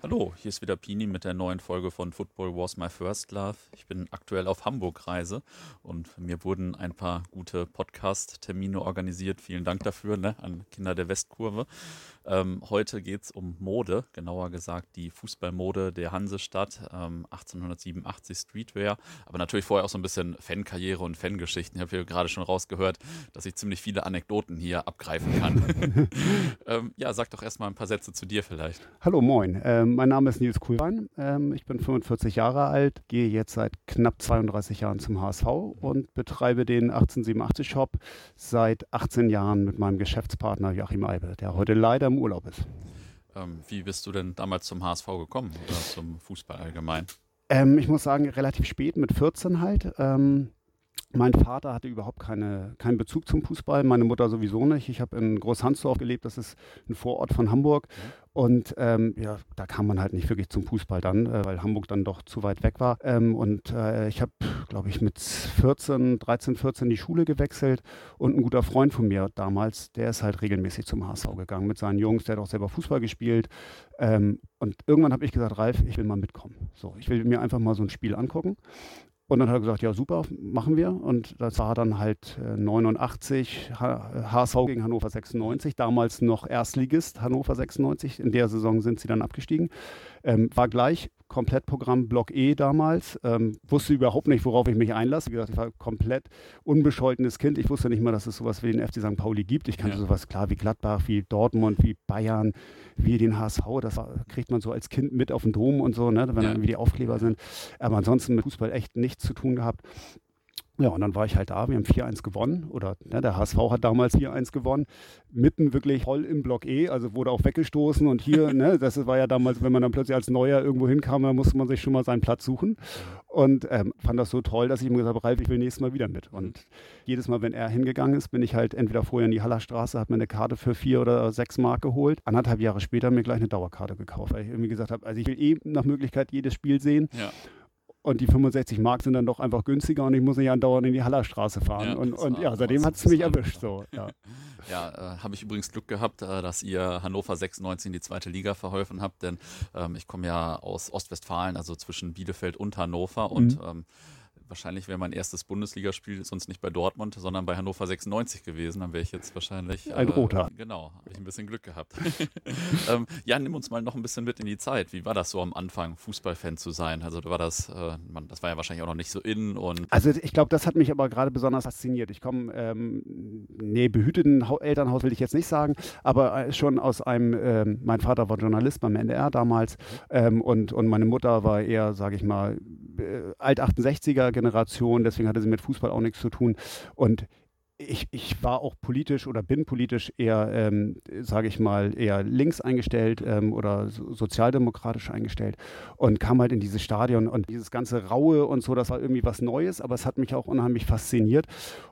Hallo, hier ist wieder Pini mit der neuen Folge von Football Was My First Love. Ich bin aktuell auf Hamburg-Reise und mir wurden ein paar gute Podcast-Termine organisiert. Vielen Dank dafür ne, an Kinder der Westkurve. Ähm, heute geht es um Mode, genauer gesagt die Fußballmode der Hansestadt, ähm, 1887 Streetwear, aber natürlich vorher auch so ein bisschen Fankarriere und Fangeschichten. Ich habe hier gerade schon rausgehört, dass ich ziemlich viele Anekdoten hier abgreifen kann. ähm, ja, sag doch erstmal ein paar Sätze zu dir vielleicht. Hallo, moin. Ähm, mein Name ist Nils Kuhlwein. Ähm, ich bin 45 Jahre alt, gehe jetzt seit knapp 32 Jahren zum HSV und betreibe den 1887 Shop seit 18 Jahren mit meinem Geschäftspartner Joachim Eibe, der heute leider im Urlaub ist. Ähm, wie bist du denn damals zum HSV gekommen oder zum Fußball allgemein? Ähm, ich muss sagen, relativ spät, mit 14 halt. Ähm, mein Vater hatte überhaupt keine, keinen Bezug zum Fußball, meine Mutter sowieso nicht. Ich habe in Großhansdorf gelebt, das ist ein Vorort von Hamburg. Und ähm, ja, da kam man halt nicht wirklich zum Fußball dann, äh, weil Hamburg dann doch zu weit weg war. Ähm, und äh, ich habe, glaube ich, mit 14, 13, 14 die Schule gewechselt. Und ein guter Freund von mir damals, der ist halt regelmäßig zum HSV gegangen mit seinen Jungs. Der hat auch selber Fußball gespielt. Ähm, und irgendwann habe ich gesagt, Ralf, ich will mal mitkommen. So, ich will mir einfach mal so ein Spiel angucken. Und dann hat er gesagt, ja super, machen wir. Und das war dann halt 89, HSV gegen Hannover 96, damals noch Erstligist Hannover 96. In der Saison sind sie dann abgestiegen. Ähm, war gleich Komplettprogramm Block E damals. Ähm, wusste überhaupt nicht, worauf ich mich einlasse. Wie gesagt, ich war komplett unbescholtenes Kind. Ich wusste nicht mal, dass es sowas wie den FC St. Pauli gibt. Ich kannte ja. sowas klar wie Gladbach, wie Dortmund, wie Bayern, wie den HSV. Das war, kriegt man so als Kind mit auf den Dom und so, ne, wenn ja. dann irgendwie die Aufkleber sind. Aber ansonsten mit Fußball echt nichts zu tun gehabt. Ja, und dann war ich halt da. Wir haben 4-1 gewonnen. Oder ne, der HSV hat damals 4-1 gewonnen. Mitten wirklich voll im Block E. Also wurde auch weggestoßen. Und hier, ne, das war ja damals, wenn man dann plötzlich als Neuer irgendwo hinkam, dann musste man sich schon mal seinen Platz suchen. Und ähm, fand das so toll, dass ich ihm gesagt habe, Ralf, ich will nächstes Mal wieder mit. Und jedes Mal, wenn er hingegangen ist, bin ich halt entweder vorher in die Hallerstraße, habe mir eine Karte für vier oder sechs Mark geholt. Anderthalb Jahre später mir gleich eine Dauerkarte gekauft, weil ich irgendwie gesagt habe, also ich will eh nach Möglichkeit jedes Spiel sehen. Ja. Und die 65 Mark sind dann doch einfach günstiger und ich muss nicht andauernd in die Hallerstraße fahren. Ja, und, und ja, seitdem hat es mich erwischt. So, ja, ja äh, habe ich übrigens Glück gehabt, äh, dass ihr Hannover 96 in die zweite Liga verholfen habt, denn ähm, ich komme ja aus Ostwestfalen, also zwischen Bielefeld und Hannover und mhm. ähm, wahrscheinlich wäre mein erstes Bundesligaspiel sonst nicht bei Dortmund, sondern bei Hannover 96 gewesen. Dann wäre ich jetzt wahrscheinlich. Ein äh, roter. Genau, habe ich ein bisschen Glück gehabt. ähm, ja, nimm uns mal noch ein bisschen mit in die Zeit. Wie war das so am Anfang, Fußballfan zu sein? Also war das, äh, man, das war ja wahrscheinlich auch noch nicht so in und. Also ich glaube, das hat mich aber gerade besonders fasziniert. Ich komme, ähm, nee, behüteten Elternhaus will ich jetzt nicht sagen, aber äh, schon aus einem, ähm, mein Vater war Journalist beim NDR damals mhm. ähm, und, und meine Mutter war eher, sage ich mal, äh, Alt-68er Generation, deswegen hatte sie mit Fußball auch nichts zu tun. Und ich, ich war auch politisch oder bin politisch eher, ähm, sage ich mal, eher links eingestellt ähm, oder so, sozialdemokratisch eingestellt und kam halt in dieses Stadion und dieses ganze Raue und so, das war irgendwie was Neues, aber es hat mich auch unheimlich fasziniert.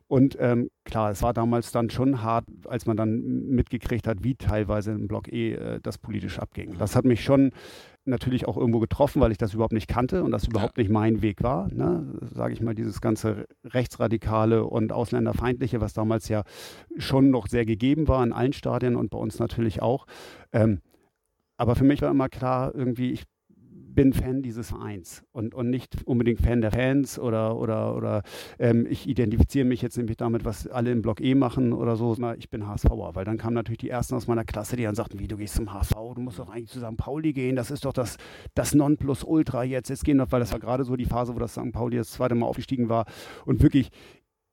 Und ähm, klar, es war damals dann schon hart, als man dann mitgekriegt hat, wie teilweise im Block E äh, das politisch abging. Das hat mich schon natürlich auch irgendwo getroffen, weil ich das überhaupt nicht kannte und das überhaupt nicht mein Weg war. Ne? Sage ich mal, dieses ganze Rechtsradikale und Ausländerfeindliche, was damals ja schon noch sehr gegeben war in allen Stadien und bei uns natürlich auch. Ähm, aber für mich war immer klar, irgendwie, ich bin Fan dieses Vereins und, und nicht unbedingt Fan der Fans oder, oder, oder ähm, ich identifiziere mich jetzt nämlich damit, was alle im Block E machen oder so. Ich bin HSVer, weil dann kamen natürlich die Ersten aus meiner Klasse, die dann sagten, wie, du gehst zum HSV, du musst doch eigentlich zu St. Pauli gehen, das ist doch das, das Nonplusultra jetzt. Jetzt gehen doch, weil das war gerade so die Phase, wo das St. Pauli das zweite Mal aufgestiegen war und wirklich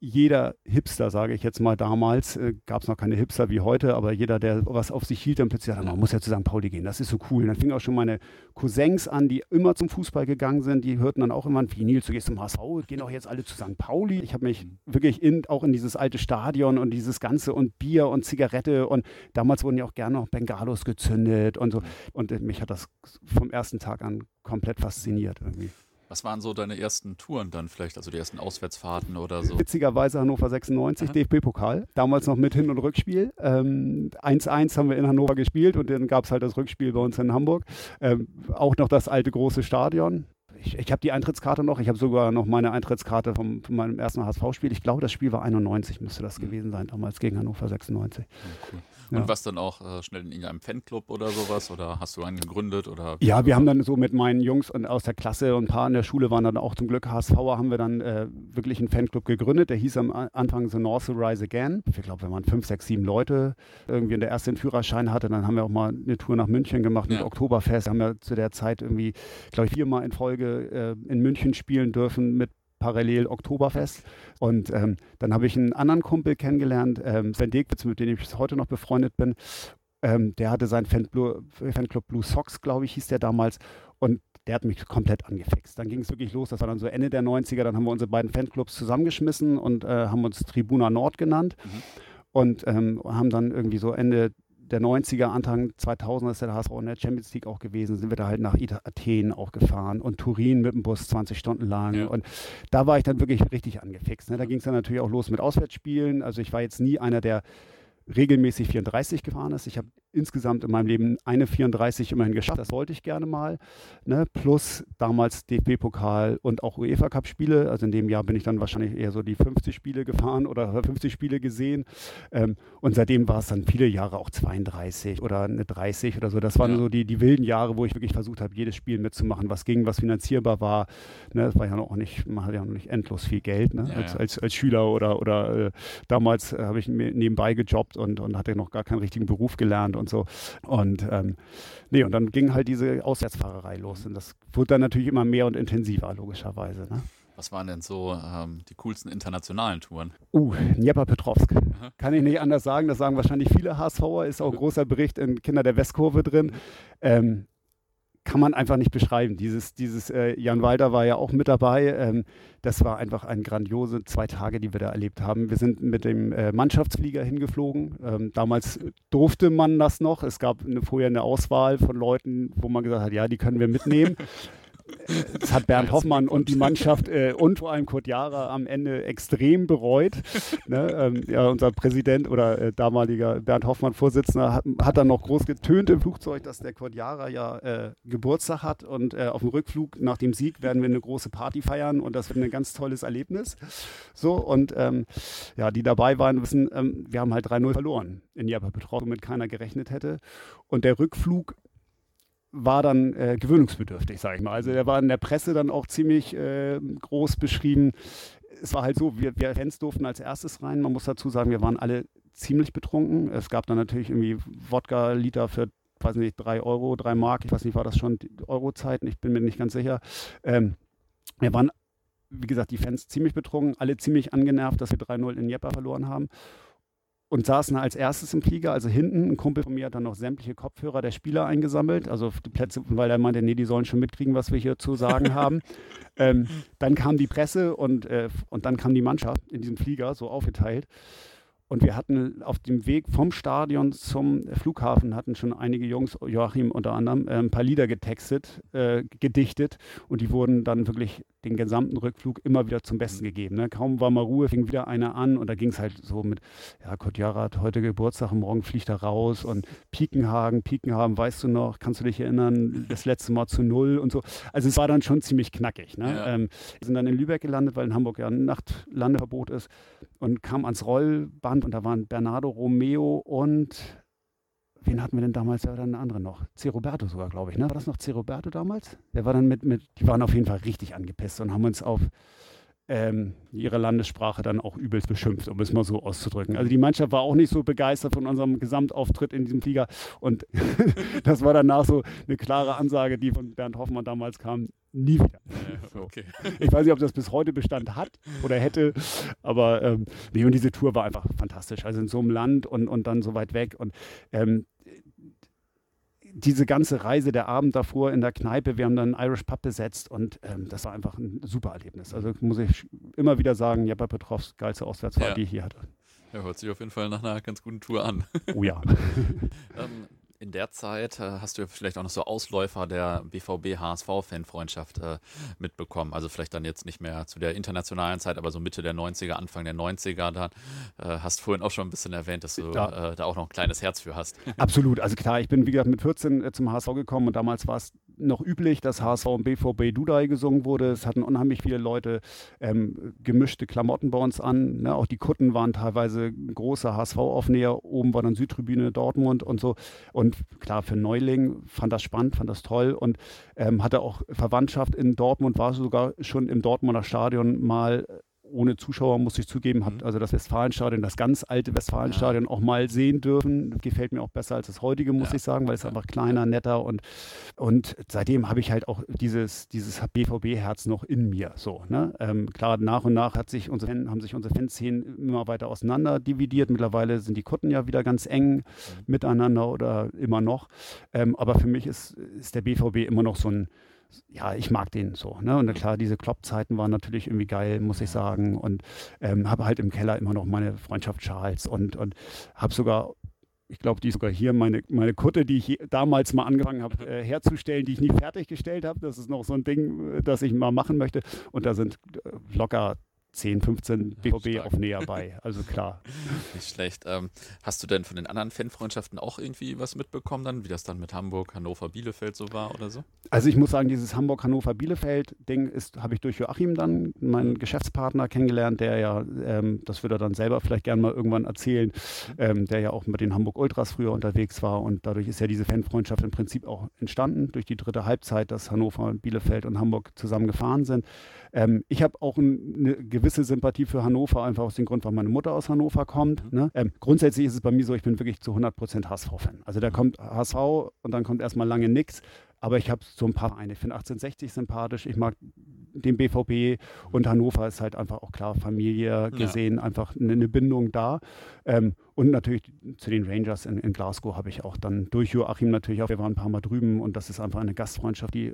jeder Hipster, sage ich jetzt mal damals, äh, gab es noch keine Hipster wie heute, aber jeder, der was auf sich hielt, dann plötzlich sagte, man muss ja zu St. Pauli gehen, das ist so cool. Und dann fingen auch schon meine Cousins an, die immer zum Fußball gegangen sind, die hörten dann auch immer, wie Nils, du gehst zum HSV, gehen auch jetzt alle zu St. Pauli. Ich habe mich wirklich in, auch in dieses alte Stadion und dieses Ganze und Bier und Zigarette und damals wurden ja auch gerne noch Bengalos gezündet und so. Und äh, mich hat das vom ersten Tag an komplett fasziniert irgendwie. Was waren so deine ersten Touren dann vielleicht, also die ersten Auswärtsfahrten oder so? Witzigerweise Hannover 96, DFB-Pokal, damals noch mit Hin- und Rückspiel. 1-1 ähm, haben wir in Hannover gespielt und dann gab es halt das Rückspiel bei uns in Hamburg. Ähm, auch noch das alte große Stadion. Ich, ich habe die Eintrittskarte noch. Ich habe sogar noch meine Eintrittskarte vom, von meinem ersten HSV-Spiel. Ich glaube, das Spiel war 91, müsste das mhm. gewesen sein, damals gegen Hannover 96. Ja, cool. Und ja. was dann auch äh, schnell in irgendeinem Fanclub oder sowas? Oder hast du einen gegründet? Oder ja, wir haben dann so mit meinen Jungs aus der Klasse und ein paar in der Schule waren dann auch zum Glück HSVer, haben wir dann äh, wirklich einen Fanclub gegründet. Der hieß am Anfang The North to Rise Again. Ich glaube, wenn man fünf, sechs, sieben Leute irgendwie in der ersten Führerschein hatte, dann haben wir auch mal eine Tour nach München gemacht mit ja. Oktoberfest. Haben wir zu der Zeit irgendwie, glaube ich, viermal in Folge äh, in München spielen dürfen mit parallel Oktoberfest. Und ähm, dann habe ich einen anderen Kumpel kennengelernt, ähm, Sven Degwitz, mit dem ich bis heute noch befreundet bin. Ähm, der hatte seinen Fanclub, Fanclub Blue Sox, glaube ich, hieß der damals. Und der hat mich komplett angefixt. Dann ging es wirklich los, das war dann so Ende der 90er, dann haben wir unsere beiden Fanclubs zusammengeschmissen und äh, haben uns Tribuna Nord genannt. Mhm. Und ähm, haben dann irgendwie so Ende der 90er, Anfang 2000 ist der HSV in der Champions League auch gewesen, sind wir da halt nach Athen auch gefahren und Turin mit dem Bus 20 Stunden lang. Ja. Und da war ich dann wirklich richtig angefixt. Ne? Da ging es dann natürlich auch los mit Auswärtsspielen. Also ich war jetzt nie einer, der regelmäßig 34 gefahren ist. Ich habe insgesamt in meinem Leben eine 34 immerhin geschafft. Das wollte ich gerne mal. Ne? Plus damals DFB-Pokal und auch UEFA-Cup-Spiele. Also in dem Jahr bin ich dann wahrscheinlich eher so die 50 Spiele gefahren oder 50 Spiele gesehen. Ähm, und seitdem war es dann viele Jahre auch 32 oder eine 30 oder so. Das waren ja. so die, die wilden Jahre, wo ich wirklich versucht habe, jedes Spiel mitzumachen, was ging, was finanzierbar war. Ne? Das war ja noch nicht, man hat ja noch nicht endlos viel Geld ne? ja, als, ja. Als, als Schüler oder, oder äh, damals äh, habe ich nebenbei gejobbt und, und hatte noch gar keinen richtigen Beruf gelernt und so. Und ähm, nee, und dann ging halt diese Auswärtsfahrerei los. Und das wurde dann natürlich immer mehr und intensiver, logischerweise. Ne? Was waren denn so ähm, die coolsten internationalen Touren? Uh, Dnepropetrovsk. Kann ich nicht anders sagen. Das sagen wahrscheinlich viele HSVer. Ist auch ein großer Bericht in Kinder der Westkurve drin. Ähm, kann man einfach nicht beschreiben. Dieses, dieses äh, Jan Walter war ja auch mit dabei. Ähm, das war einfach ein grandiose zwei Tage, die wir da erlebt haben. Wir sind mit dem äh, Mannschaftsflieger hingeflogen. Ähm, damals durfte man das noch. Es gab eine, vorher eine Auswahl von Leuten, wo man gesagt hat, ja, die können wir mitnehmen. Das hat Bernd Hoffmann und die Mannschaft äh, und vor allem Kurt Jara am Ende extrem bereut. Ne? Ähm, ja, unser Präsident oder äh, damaliger Bernd Hoffmann Vorsitzender hat, hat, dann noch groß getönt im Flugzeug, dass der Kurt Jara ja äh, Geburtstag hat und äh, auf dem Rückflug nach dem Sieg werden wir eine große Party feiern und das wird ein ganz tolles Erlebnis. So und ähm, ja, die dabei waren, wissen, ähm, wir haben halt 3-0 verloren in Japan-Betreuung, womit keiner gerechnet hätte. Und der Rückflug war dann äh, gewöhnungsbedürftig, sage ich mal. Also der war in der Presse dann auch ziemlich äh, groß beschrieben. Es war halt so, wir, wir Fans durften als erstes rein. Man muss dazu sagen, wir waren alle ziemlich betrunken. Es gab dann natürlich irgendwie Wodka-Liter für, weiß nicht, drei Euro, drei Mark. Ich weiß nicht, war das schon Euro-Zeiten? Ich bin mir nicht ganz sicher. Ähm, wir waren, wie gesagt, die Fans ziemlich betrunken, alle ziemlich angenervt, dass wir 3-0 in Jeppa verloren haben und saßen als erstes im Flieger. Also hinten, ein Kumpel von mir hat dann noch sämtliche Kopfhörer der Spieler eingesammelt, also die Plätze, weil er meinte, nee, die sollen schon mitkriegen, was wir hier zu sagen haben. ähm, dann kam die Presse und, äh, und dann kam die Mannschaft in diesem Flieger, so aufgeteilt. Und wir hatten auf dem Weg vom Stadion zum Flughafen, hatten schon einige Jungs, Joachim unter anderem, äh, ein paar Lieder getextet, äh, gedichtet und die wurden dann wirklich den gesamten Rückflug immer wieder zum Besten gegeben. Ne? Kaum war mal Ruhe, fing wieder einer an und da ging es halt so mit, ja, Kotjara hat heute Geburtstag morgen fliegt er raus und Piekenhagen, Piekenhagen, weißt du noch, kannst du dich erinnern, das letzte Mal zu Null und so. Also es war dann schon ziemlich knackig. Ne? Ja. Ähm, wir sind dann in Lübeck gelandet, weil in Hamburg ja ein Nachtlandeverbot ist und kam ans Rollband und da waren Bernardo Romeo und wen hatten wir denn damals? Ja, dann eine andere noch. C. Roberto sogar, glaube ich. Ne? War das noch C. Roberto damals? Der war dann mit, mit, die waren auf jeden Fall richtig angepisst und haben uns auf ähm, ihre Landessprache dann auch übelst beschimpft, um es mal so auszudrücken. Also die Mannschaft war auch nicht so begeistert von unserem Gesamtauftritt in diesem Flieger und das war danach so eine klare Ansage, die von Bernd Hoffmann damals kam, nie wieder. Ja, okay. Ich weiß nicht, ob das bis heute Bestand hat oder hätte, aber ähm, nee, und diese Tour war einfach fantastisch. Also in so einem Land und, und dann so weit weg und ähm, diese ganze Reise, der Abend davor in der Kneipe, wir haben dann Irish Pub besetzt und ähm, das war einfach ein super Erlebnis. Also muss ich immer wieder sagen, Jeppa Petrovs geilste Auswärtsfahrt, ja. die ich hier hatte. Ja, hört sich auf jeden Fall nach einer ganz guten Tour an. Oh ja. ähm, in der Zeit äh, hast du vielleicht auch noch so Ausläufer der BVB-HSV-Fanfreundschaft äh, mitbekommen. Also vielleicht dann jetzt nicht mehr zu der internationalen Zeit, aber so Mitte der 90er, Anfang der 90er dann. Äh, hast vorhin auch schon ein bisschen erwähnt, dass du ja. Äh, da auch noch ein kleines Herz für hast. Absolut. Also klar, ich bin, wie gesagt, mit 14 äh, zum HSV gekommen und damals war es noch üblich, dass HSV und BVB Dudai gesungen wurde. Es hatten unheimlich viele Leute ähm, gemischte Klamotten bei uns an. Ne? Auch die Kutten waren teilweise große HSV-Aufnäher. Oben war dann Südtribüne Dortmund und so. Und klar, für Neuling fand das spannend, fand das toll und ähm, hatte auch Verwandtschaft in Dortmund, war sogar schon im Dortmunder Stadion mal ohne Zuschauer, muss ich zugeben, habe mhm. also das Westfalenstadion, das ganz alte Westfalenstadion ja. auch mal sehen dürfen. Gefällt mir auch besser als das heutige, muss ja. ich sagen, weil es einfach kleiner, netter und, und seitdem habe ich halt auch dieses, dieses BVB-Herz noch in mir. So, ne? Ähm, klar, nach und nach hat sich unsere Fan, haben sich unsere Fanszenen immer weiter auseinander dividiert. Mittlerweile sind die Kutten ja wieder ganz eng mhm. miteinander oder immer noch. Ähm, aber für mich ist, ist der BVB immer noch so ein ja, ich mag den so. Ne? Und klar, diese Klopp-Zeiten waren natürlich irgendwie geil, muss ich sagen. Und ähm, habe halt im Keller immer noch meine Freundschaft Charles und, und habe sogar ich glaube, die sogar hier meine, meine Kutte, die ich damals mal angefangen habe äh, herzustellen, die ich nie fertiggestellt habe. Das ist noch so ein Ding, äh, das ich mal machen möchte. Und da sind äh, locker 10, 15 BVB auf näher bei. Also klar. Nicht schlecht. Ähm, hast du denn von den anderen Fanfreundschaften auch irgendwie was mitbekommen dann, wie das dann mit Hamburg, Hannover, Bielefeld so war oder so? Also ich muss sagen, dieses Hamburg, Hannover, Bielefeld-Ding ist, habe ich durch Joachim dann, meinen Geschäftspartner, kennengelernt, der ja, ähm, das würde er dann selber vielleicht gerne mal irgendwann erzählen, ähm, der ja auch mit den Hamburg Ultras früher unterwegs war und dadurch ist ja diese Fanfreundschaft im Prinzip auch entstanden durch die dritte Halbzeit, dass Hannover, Bielefeld und Hamburg zusammen gefahren sind. Ähm, ich habe auch ein, eine gewisse Sympathie für Hannover, einfach aus dem Grund, weil meine Mutter aus Hannover kommt. Mhm. Ne? Ähm, grundsätzlich ist es bei mir so, ich bin wirklich zu 100% HSV-Fan. Also da mhm. kommt HSV und dann kommt erstmal lange nichts. Aber ich habe so ein paar Vereine. Ich finde 1860 sympathisch. Ich mag den BVB und Hannover ist halt einfach auch klar Familie gesehen, ja. einfach eine, eine, Bindung da. Ähm, und natürlich zu den Rangers in, in Glasgow habe ich auch dann durch Joachim natürlich auch, wir waren ein paar Mal drüben und das ist einfach eine Gastfreundschaft, die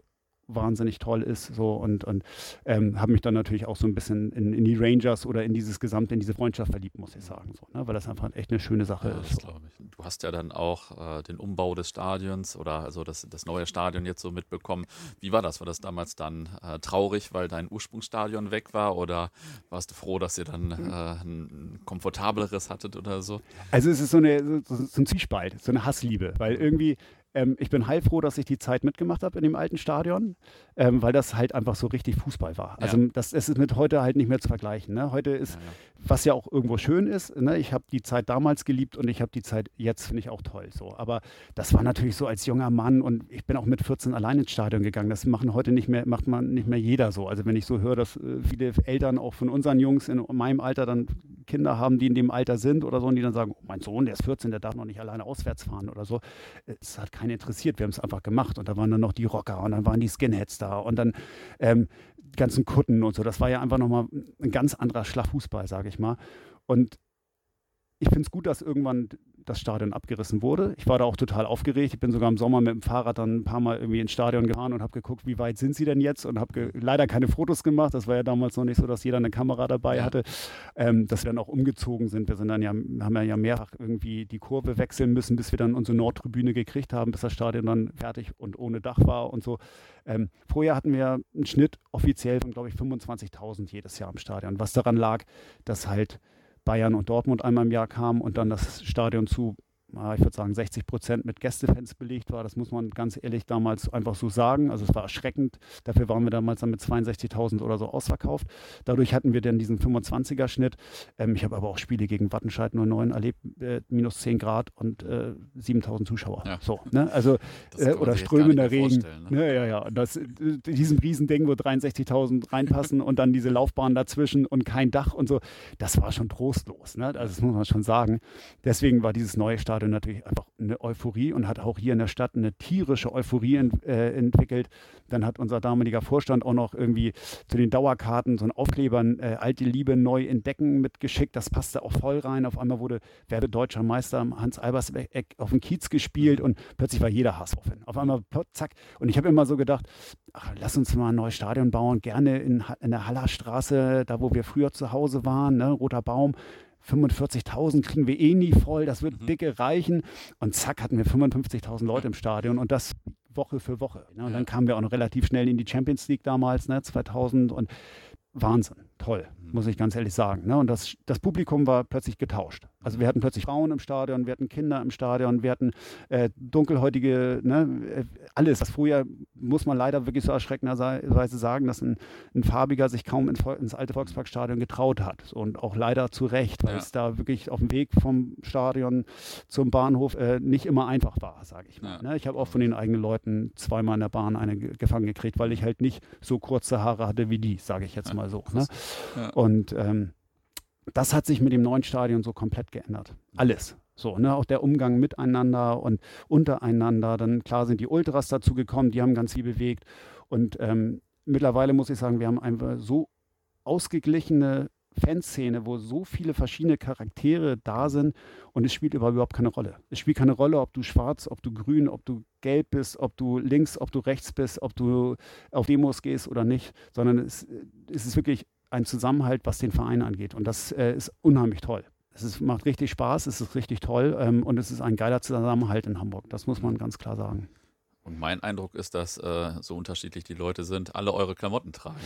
wahnsinnig toll ist. So und, und ähm, habe mich dann natürlich auch so ein bisschen in, in, die Rangers oder in dieses Gesamte, in diese Freundschaft verliebt, muss ich sagen. So, ne? Weil das einfach echt eine schöne Sache ja, ist. So. Du hast ja dann auch äh, den Umbau des Stadions oder also das, das neue Stadion jetzt so mitbekommen. Wie war das? War das damals dann äh, traurig, weil dein Ursprungsstadion weg war oder warst du froh, dass ihr dann äh, ein komfortableres hattet oder so? Also es ist so, eine, so, so ein Zwiespalt, so eine Hassliebe, weil irgendwie ähm, ich bin heilfroh, dass ich die Zeit mitgemacht habe in dem alten Stadion, ähm, weil das halt einfach so richtig Fußball war. Also ja. das, das, ist mit heute halt nicht mehr zu vergleichen. Ne? Heute ist, ja, ja. was ja auch irgendwo schön ist, ne? ich habe die Zeit damals geliebt und ich habe die Zeit jetzt, finde ich auch toll. So. Aber das war natürlich so als junger Mann und ich bin auch mit 14 allein ins Stadion gegangen. Das machen heute nicht mehr, macht man nicht mehr jeder so. Also wenn ich so höre, dass äh, viele Eltern auch von unseren Jungs in meinem Alter dann Kinder haben, die in dem Alter sind oder so und die dann sagen, oh, mein Sohn, der ist 14, der darf noch nicht alleine auswärts fahren oder so. Es hat keinen interessiert. Wir haben es einfach gemacht. Und da waren dann noch die Rocker und dann waren die Skinheads da und dann ähm, ganzen Kutten und so. Das war ja einfach nochmal ein ganz anderer Schlagfußball, sage ich mal. Und ich finde es gut, dass irgendwann das Stadion abgerissen wurde. Ich war da auch total aufgeregt. Ich bin sogar im Sommer mit dem Fahrrad dann ein paar Mal irgendwie ins Stadion gefahren und habe geguckt, wie weit sind sie denn jetzt und habe leider keine Fotos gemacht. Das war ja damals noch nicht so, dass jeder eine Kamera dabei hatte. Ähm, dass wir dann auch umgezogen sind. Wir sind dann ja, haben ja mehrfach irgendwie die Kurve wechseln müssen, bis wir dann unsere Nordtribüne gekriegt haben, bis das Stadion dann fertig und ohne Dach war und so. Ähm, vorher hatten wir einen Schnitt offiziell von, glaube ich, 25.000 jedes Jahr im Stadion, was daran lag, dass halt Bayern und Dortmund einmal im Jahr kamen und dann das Stadion zu ich würde sagen, 60 Prozent mit Gästefans belegt war. Das muss man ganz ehrlich damals einfach so sagen. Also es war erschreckend. Dafür waren wir damals dann mit 62.000 oder so ausverkauft. Dadurch hatten wir dann diesen 25er-Schnitt. Ähm, ich habe aber auch Spiele gegen Wattenscheid 09 erlebt, äh, minus 10 Grad und äh, 7.000 Zuschauer. Ja. So, ne? also, äh, oder strömender Regen. Ne? Ja, ja, ja. Das, äh, diesem Riesending, wo 63.000 reinpassen und dann diese Laufbahn dazwischen und kein Dach und so. Das war schon trostlos. Ne? Also das muss man schon sagen. Deswegen war dieses neue Stadion Stadion natürlich einfach eine Euphorie und hat auch hier in der Stadt eine tierische Euphorie ent, äh, entwickelt. Dann hat unser damaliger Vorstand auch noch irgendwie zu den Dauerkarten so einen Aufkleber äh, Alte Liebe neu entdecken mitgeschickt. Das passte auch voll rein. Auf einmal wurde Werde deutscher Meister Hans Albers auf dem Kiez gespielt und plötzlich war jeder HSV-Fan. Auf einmal, zack. Und ich habe immer so gedacht, ach, lass uns mal ein neues Stadion bauen, gerne in, in der Hallerstraße, da wo wir früher zu Hause waren, ne, Roter Baum 45.000 kriegen wir eh nie voll, das wird mhm. dicke reichen. Und zack, hatten wir 55.000 Leute im Stadion und das Woche für Woche. Ne? Und ja. dann kamen wir auch noch relativ schnell in die Champions League damals, ne, 2000 und Wahnsinn, toll, muss ich ganz ehrlich sagen. Ne? Und das, das Publikum war plötzlich getauscht. Also wir hatten plötzlich Frauen im Stadion, wir hatten Kinder im Stadion, wir hatten äh, dunkelhäutige, ne, äh, alles, was früher muss man leider wirklich so erschreckenderweise sagen, dass ein, ein Farbiger sich kaum in, ins alte Volksparkstadion getraut hat. Und auch leider zu Recht, weil ja. es da wirklich auf dem Weg vom Stadion zum Bahnhof äh, nicht immer einfach war, sage ich mal. Ja. Ne? Ich habe auch von den eigenen Leuten zweimal in der Bahn eine gefangen gekriegt, weil ich halt nicht so kurze Haare hatte wie die, sage ich jetzt ja, mal so. Ne? Und ähm, das hat sich mit dem neuen Stadion so komplett geändert. Alles. So, ne, auch der Umgang miteinander und untereinander. Dann klar sind die Ultras dazu gekommen, die haben ganz viel bewegt. Und ähm, mittlerweile muss ich sagen, wir haben einfach so ausgeglichene Fanszene, wo so viele verschiedene Charaktere da sind und es spielt überhaupt keine Rolle. Es spielt keine Rolle, ob du schwarz, ob du grün, ob du gelb bist, ob du links, ob du rechts bist, ob du auf Demos gehst oder nicht, sondern es, es ist wirklich ein Zusammenhalt, was den Verein angeht und das äh, ist unheimlich toll. Es ist, macht richtig Spaß, es ist richtig toll ähm, und es ist ein geiler Zusammenhalt in Hamburg. Das muss man ganz klar sagen. Und mein Eindruck ist, dass äh, so unterschiedlich die Leute sind, alle eure Klamotten tragen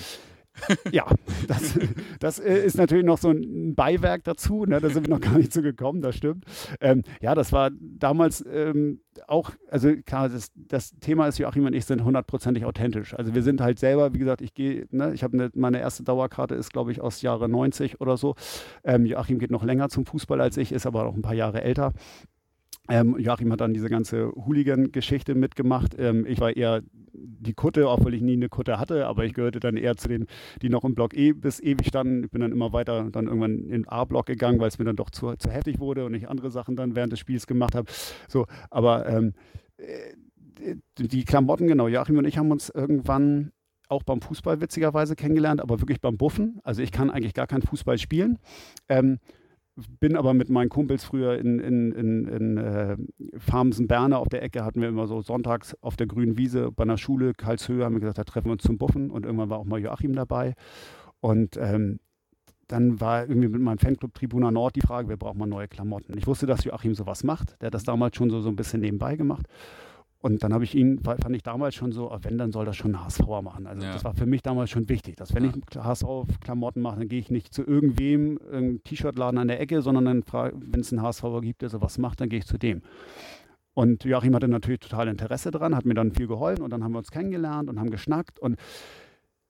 ja, das, das äh, ist natürlich noch so ein Beiwerk dazu. Ne? Da sind wir noch gar nicht zu gekommen, das stimmt. Ähm, ja, das war damals ähm, auch, also klar, das, das, Thema ist, Joachim und ich sind hundertprozentig authentisch. Also wir sind halt selber, wie gesagt, ich gehe, ne, ich habe ne, meine erste Dauerkarte ist, glaube ich, aus Jahre 90 oder so. Ähm, Joachim geht noch länger zum Fußball als ich, ist aber auch ein paar Jahre älter. Ähm, Joachim hat dann diese ganze Hooligan-Geschichte mitgemacht. Ähm, ich war eher die Kutte, obwohl ich nie eine Kutte hatte, aber ich gehörte dann eher zu den, die noch im Block E bis ewig standen. Ich bin dann immer weiter dann irgendwann in A-Block gegangen, weil es mir dann doch zu, zu heftig wurde und ich andere Sachen dann während des Spiels gemacht habe. So, aber ähm, äh, die Klamotten, genau, Joachim und ich haben uns irgendwann auch beim Fußball witzigerweise kennengelernt, aber wirklich beim Buffen. Also ich kann eigentlich gar kein Fußball spielen. Ähm, bin aber mit meinen Kumpels früher in, in, in, in äh, Farmsen-Berne auf der Ecke, hatten wir immer so sonntags auf der grünen Wiese bei einer Schule, Karlshöhe, haben wir gesagt, da treffen wir uns zum Buffen und irgendwann war auch mal Joachim dabei. Und ähm, dann war irgendwie mit meinem Fanclub Tribuna Nord die Frage, wir brauchen mal neue Klamotten. Ich wusste, dass Joachim sowas macht. Der hat das damals schon so, so ein bisschen nebenbei gemacht. Und dann habe ich ihn, fand ich damals schon so, wenn, dann soll das schon ein HSVer machen. Also ja. das war für mich damals schon wichtig, dass wenn ja. ich HSV-Klamotten mache, dann gehe ich nicht zu irgendwem, irgendeinem T-Shirt-Laden an der Ecke, sondern dann wenn es einen HSVer gibt, der sowas macht, dann gehe ich zu dem. Und Joachim hatte natürlich total Interesse dran, hat mir dann viel geholfen und dann haben wir uns kennengelernt und haben geschnackt und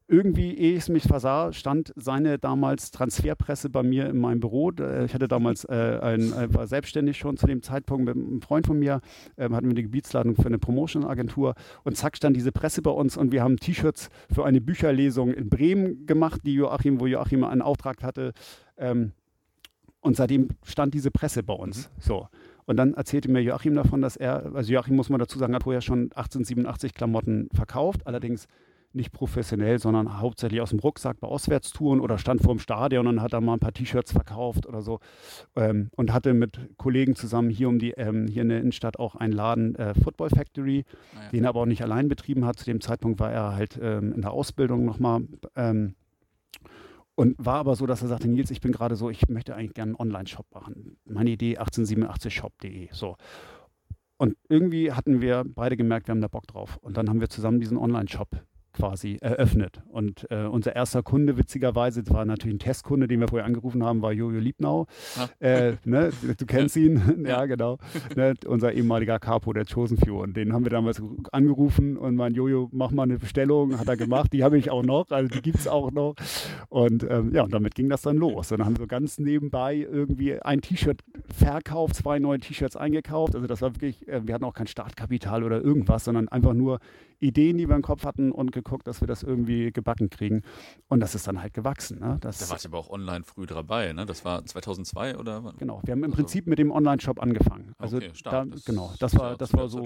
irgendwie, ehe ich es mich versah, stand seine damals Transferpresse bei mir in meinem Büro. Ich hatte damals äh, ein, äh, war selbstständig schon zu dem Zeitpunkt mit einem Freund von mir, äh, hatten wir eine Gebietsladung für eine Promotion-Agentur und zack stand diese Presse bei uns und wir haben T-Shirts für eine Bücherlesung in Bremen gemacht, die Joachim, wo Joachim einen Auftrag hatte. Ähm, und seitdem stand diese Presse bei uns. Mhm. So. Und dann erzählte mir Joachim davon, dass er, also Joachim muss man dazu sagen, hat vorher schon 1887 Klamotten verkauft, allerdings nicht professionell, sondern hauptsächlich aus dem Rucksack bei Auswärtstouren oder stand vor dem Stadion und hat da mal ein paar T-Shirts verkauft oder so ähm, und hatte mit Kollegen zusammen hier um die ähm, hier in der Innenstadt auch einen Laden äh, Football Factory, ah, ja. den er aber auch nicht allein betrieben hat. Zu dem Zeitpunkt war er halt ähm, in der Ausbildung nochmal ähm, und war aber so, dass er sagte, Nils, ich bin gerade so, ich möchte eigentlich gerne einen Online-Shop machen. Meine Idee 1887shop.de. So. Und irgendwie hatten wir beide gemerkt, wir haben da Bock drauf. Und dann haben wir zusammen diesen Online-Shop quasi eröffnet. Und äh, unser erster Kunde, witzigerweise, das war natürlich ein Testkunde, den wir vorher angerufen haben, war Jojo Liebnau. Ah. Äh, ne, du kennst ihn, ja, genau. Ne, unser ehemaliger Capo, der Chosen Few. Und den haben wir damals angerufen und mein Jojo, mach mal eine Bestellung, hat er gemacht. Die habe ich auch noch, also die gibt es auch noch. Und ähm, ja, und damit ging das dann los. Und dann haben wir so ganz nebenbei irgendwie ein T-Shirt verkauft, zwei neue T-Shirts eingekauft. Also das war wirklich, äh, wir hatten auch kein Startkapital oder irgendwas, sondern einfach nur Ideen, die wir im Kopf hatten und geguckt, dass wir das irgendwie gebacken kriegen. Und das ist dann halt gewachsen. Ne? Das, da warst du aber auch online früh dabei, ne? Das war 2002 oder? Genau, wir haben im also, Prinzip mit dem Online-Shop angefangen. Also okay, da, das, genau, das war, das war so.